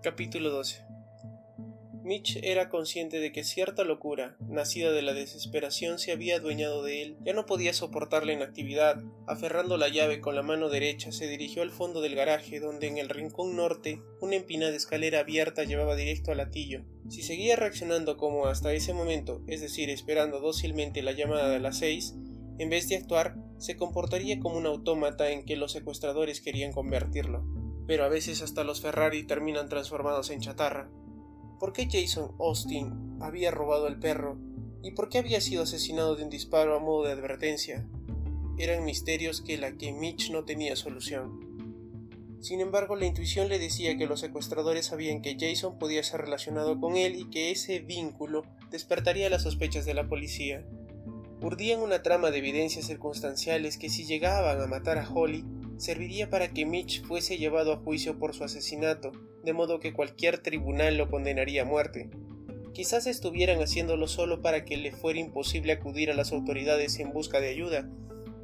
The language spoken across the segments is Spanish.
Capítulo 12 Mitch era consciente de que cierta locura, nacida de la desesperación, se había adueñado de él. Ya no podía soportar la inactividad. Aferrando la llave con la mano derecha, se dirigió al fondo del garaje, donde en el rincón norte una empinada escalera abierta llevaba directo al latillo. Si seguía reaccionando como hasta ese momento, es decir, esperando dócilmente la llamada de las seis, en vez de actuar, se comportaría como un autómata en que los secuestradores querían convertirlo. Pero a veces hasta los Ferrari terminan transformados en chatarra. ¿Por qué Jason Austin había robado el perro? ¿Y por qué había sido asesinado de un disparo a modo de advertencia? Eran misterios que la que Mitch no tenía solución. Sin embargo, la intuición le decía que los secuestradores sabían que Jason podía ser relacionado con él y que ese vínculo despertaría las sospechas de la policía. Urdían una trama de evidencias circunstanciales que si llegaban a matar a Holly, serviría para que Mitch fuese llevado a juicio por su asesinato, de modo que cualquier tribunal lo condenaría a muerte. Quizás estuvieran haciéndolo solo para que le fuera imposible acudir a las autoridades en busca de ayuda.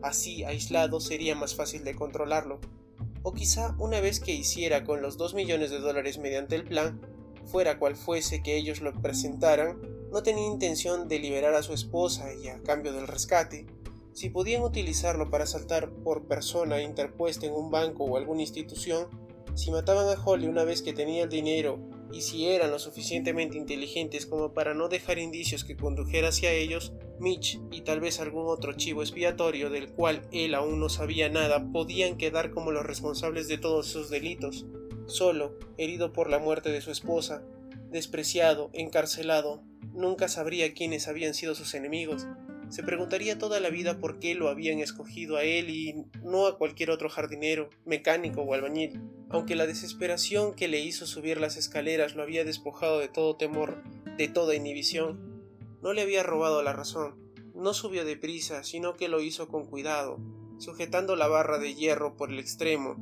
Así, aislado, sería más fácil de controlarlo. O quizá una vez que hiciera con los dos millones de dólares mediante el plan, fuera cual fuese que ellos lo presentaran, no tenía intención de liberar a su esposa y a cambio del rescate, si podían utilizarlo para saltar por persona interpuesta en un banco o alguna institución, si mataban a Holly una vez que tenía el dinero y si eran lo suficientemente inteligentes como para no dejar indicios que condujera hacia ellos, Mitch y tal vez algún otro chivo expiatorio del cual él aún no sabía nada podían quedar como los responsables de todos sus delitos. Solo, herido por la muerte de su esposa, despreciado, encarcelado, nunca sabría quiénes habían sido sus enemigos, se preguntaría toda la vida por qué lo habían escogido a él y no a cualquier otro jardinero, mecánico o albañil. Aunque la desesperación que le hizo subir las escaleras lo había despojado de todo temor, de toda inhibición, no le había robado la razón. No subió deprisa, sino que lo hizo con cuidado, sujetando la barra de hierro por el extremo,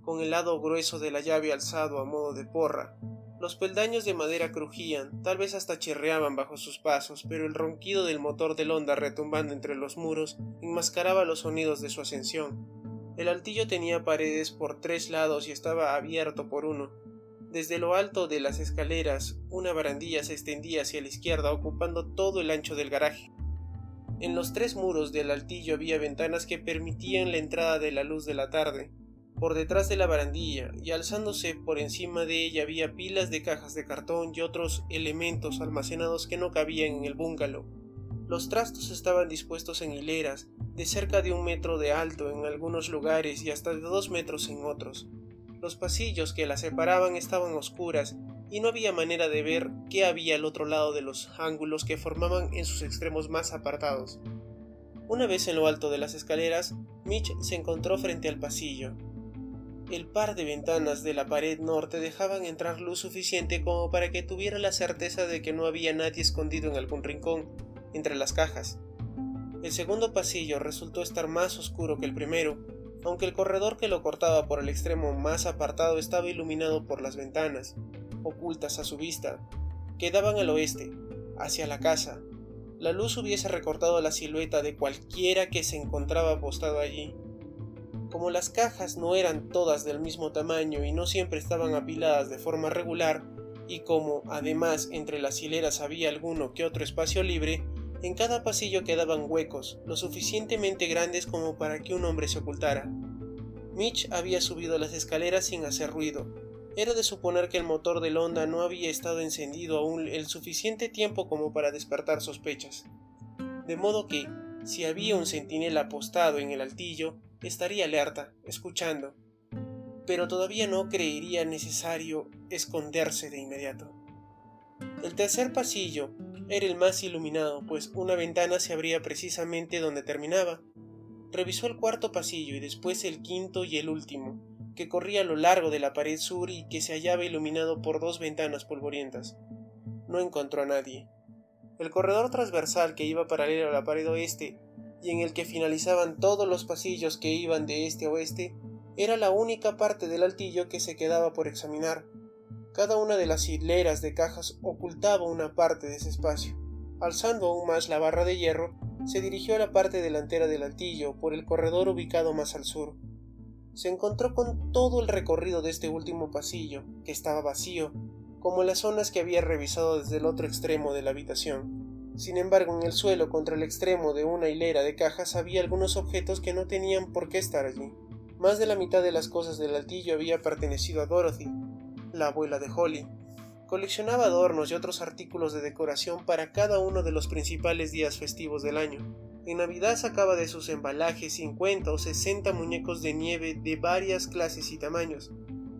con el lado grueso de la llave alzado a modo de porra, los peldaños de madera crujían, tal vez hasta chirreaban bajo sus pasos, pero el ronquido del motor del Honda retumbando entre los muros enmascaraba los sonidos de su ascensión. El altillo tenía paredes por tres lados y estaba abierto por uno. Desde lo alto de las escaleras, una barandilla se extendía hacia la izquierda, ocupando todo el ancho del garaje. En los tres muros del altillo había ventanas que permitían la entrada de la luz de la tarde. Por detrás de la barandilla y alzándose por encima de ella había pilas de cajas de cartón y otros elementos almacenados que no cabían en el bungalow. Los trastos estaban dispuestos en hileras, de cerca de un metro de alto en algunos lugares y hasta de dos metros en otros. Los pasillos que las separaban estaban oscuras y no había manera de ver qué había al otro lado de los ángulos que formaban en sus extremos más apartados. Una vez en lo alto de las escaleras, Mitch se encontró frente al pasillo. El par de ventanas de la pared norte dejaban entrar luz suficiente como para que tuviera la certeza de que no había nadie escondido en algún rincón, entre las cajas. El segundo pasillo resultó estar más oscuro que el primero, aunque el corredor que lo cortaba por el extremo más apartado estaba iluminado por las ventanas, ocultas a su vista, que daban al oeste, hacia la casa. La luz hubiese recortado la silueta de cualquiera que se encontraba apostado allí. Como las cajas no eran todas del mismo tamaño y no siempre estaban apiladas de forma regular, y como además entre las hileras había alguno que otro espacio libre, en cada pasillo quedaban huecos, lo suficientemente grandes como para que un hombre se ocultara. Mitch había subido las escaleras sin hacer ruido. Era de suponer que el motor del Honda no había estado encendido aún el suficiente tiempo como para despertar sospechas. De modo que, si había un centinela apostado en el altillo, estaría alerta, escuchando, pero todavía no creería necesario esconderse de inmediato. El tercer pasillo era el más iluminado, pues una ventana se abría precisamente donde terminaba. Revisó el cuarto pasillo y después el quinto y el último, que corría a lo largo de la pared sur y que se hallaba iluminado por dos ventanas polvorientas. No encontró a nadie. El corredor transversal que iba paralelo a la pared oeste y en el que finalizaban todos los pasillos que iban de este a oeste, era la única parte del altillo que se quedaba por examinar. Cada una de las hileras de cajas ocultaba una parte de ese espacio. Alzando aún más la barra de hierro, se dirigió a la parte delantera del altillo por el corredor ubicado más al sur. se encontró con todo el recorrido de este último pasillo, que estaba vacío, como las zonas que había revisado desde el otro extremo de la habitación. Sin embargo, en el suelo, contra el extremo de una hilera de cajas, había algunos objetos que no tenían por qué estar allí. Más de la mitad de las cosas del altillo había pertenecido a Dorothy, la abuela de Holly. Coleccionaba adornos y otros artículos de decoración para cada uno de los principales días festivos del año. En Navidad sacaba de sus embalajes 50 o 60 muñecos de nieve de varias clases y tamaños,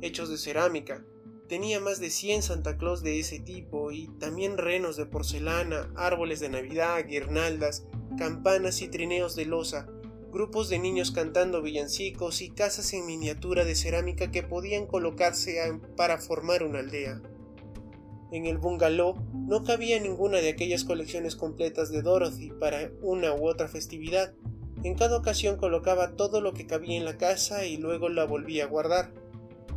hechos de cerámica, Tenía más de 100 Santa Claus de ese tipo y también renos de porcelana, árboles de Navidad, guirnaldas, campanas y trineos de losa, grupos de niños cantando villancicos y casas en miniatura de cerámica que podían colocarse para formar una aldea. En el bungalow no cabía ninguna de aquellas colecciones completas de Dorothy para una u otra festividad. En cada ocasión colocaba todo lo que cabía en la casa y luego la volvía a guardar.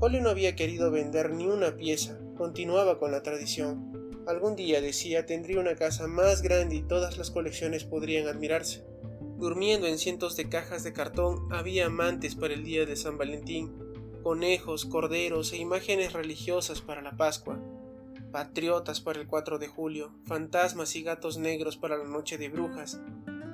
Holly no había querido vender ni una pieza, continuaba con la tradición. Algún día, decía, tendría una casa más grande y todas las colecciones podrían admirarse. Durmiendo en cientos de cajas de cartón había amantes para el día de San Valentín, conejos, corderos e imágenes religiosas para la Pascua, patriotas para el 4 de julio, fantasmas y gatos negros para la noche de brujas,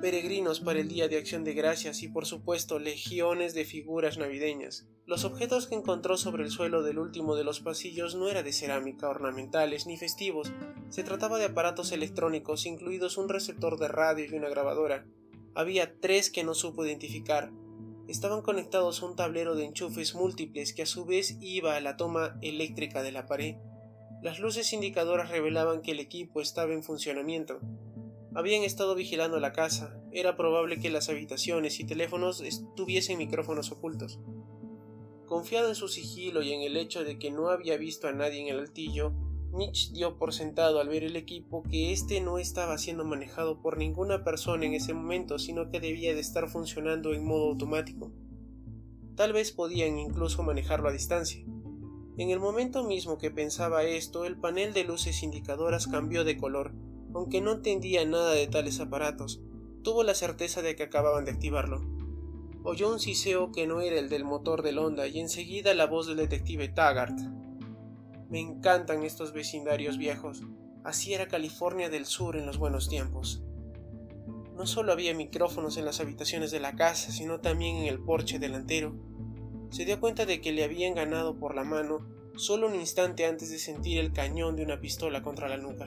peregrinos para el Día de Acción de Gracias y por supuesto legiones de figuras navideñas. Los objetos que encontró sobre el suelo del último de los pasillos no eran de cerámica, ornamentales ni festivos, se trataba de aparatos electrónicos, incluidos un receptor de radio y una grabadora. Había tres que no supo identificar. Estaban conectados a un tablero de enchufes múltiples que a su vez iba a la toma eléctrica de la pared. Las luces indicadoras revelaban que el equipo estaba en funcionamiento. Habían estado vigilando la casa. Era probable que las habitaciones y teléfonos tuviesen micrófonos ocultos. Confiado en su sigilo y en el hecho de que no había visto a nadie en el altillo, Mitch dio por sentado al ver el equipo que éste no estaba siendo manejado por ninguna persona en ese momento, sino que debía de estar funcionando en modo automático. Tal vez podían incluso manejarlo a distancia. En el momento mismo que pensaba esto, el panel de luces indicadoras cambió de color aunque no entendía nada de tales aparatos, tuvo la certeza de que acababan de activarlo. Oyó un siseo que no era el del motor del Honda y enseguida la voz del detective Taggart. Me encantan estos vecindarios viejos. Así era California del Sur en los buenos tiempos. No solo había micrófonos en las habitaciones de la casa, sino también en el porche delantero. Se dio cuenta de que le habían ganado por la mano solo un instante antes de sentir el cañón de una pistola contra la nuca.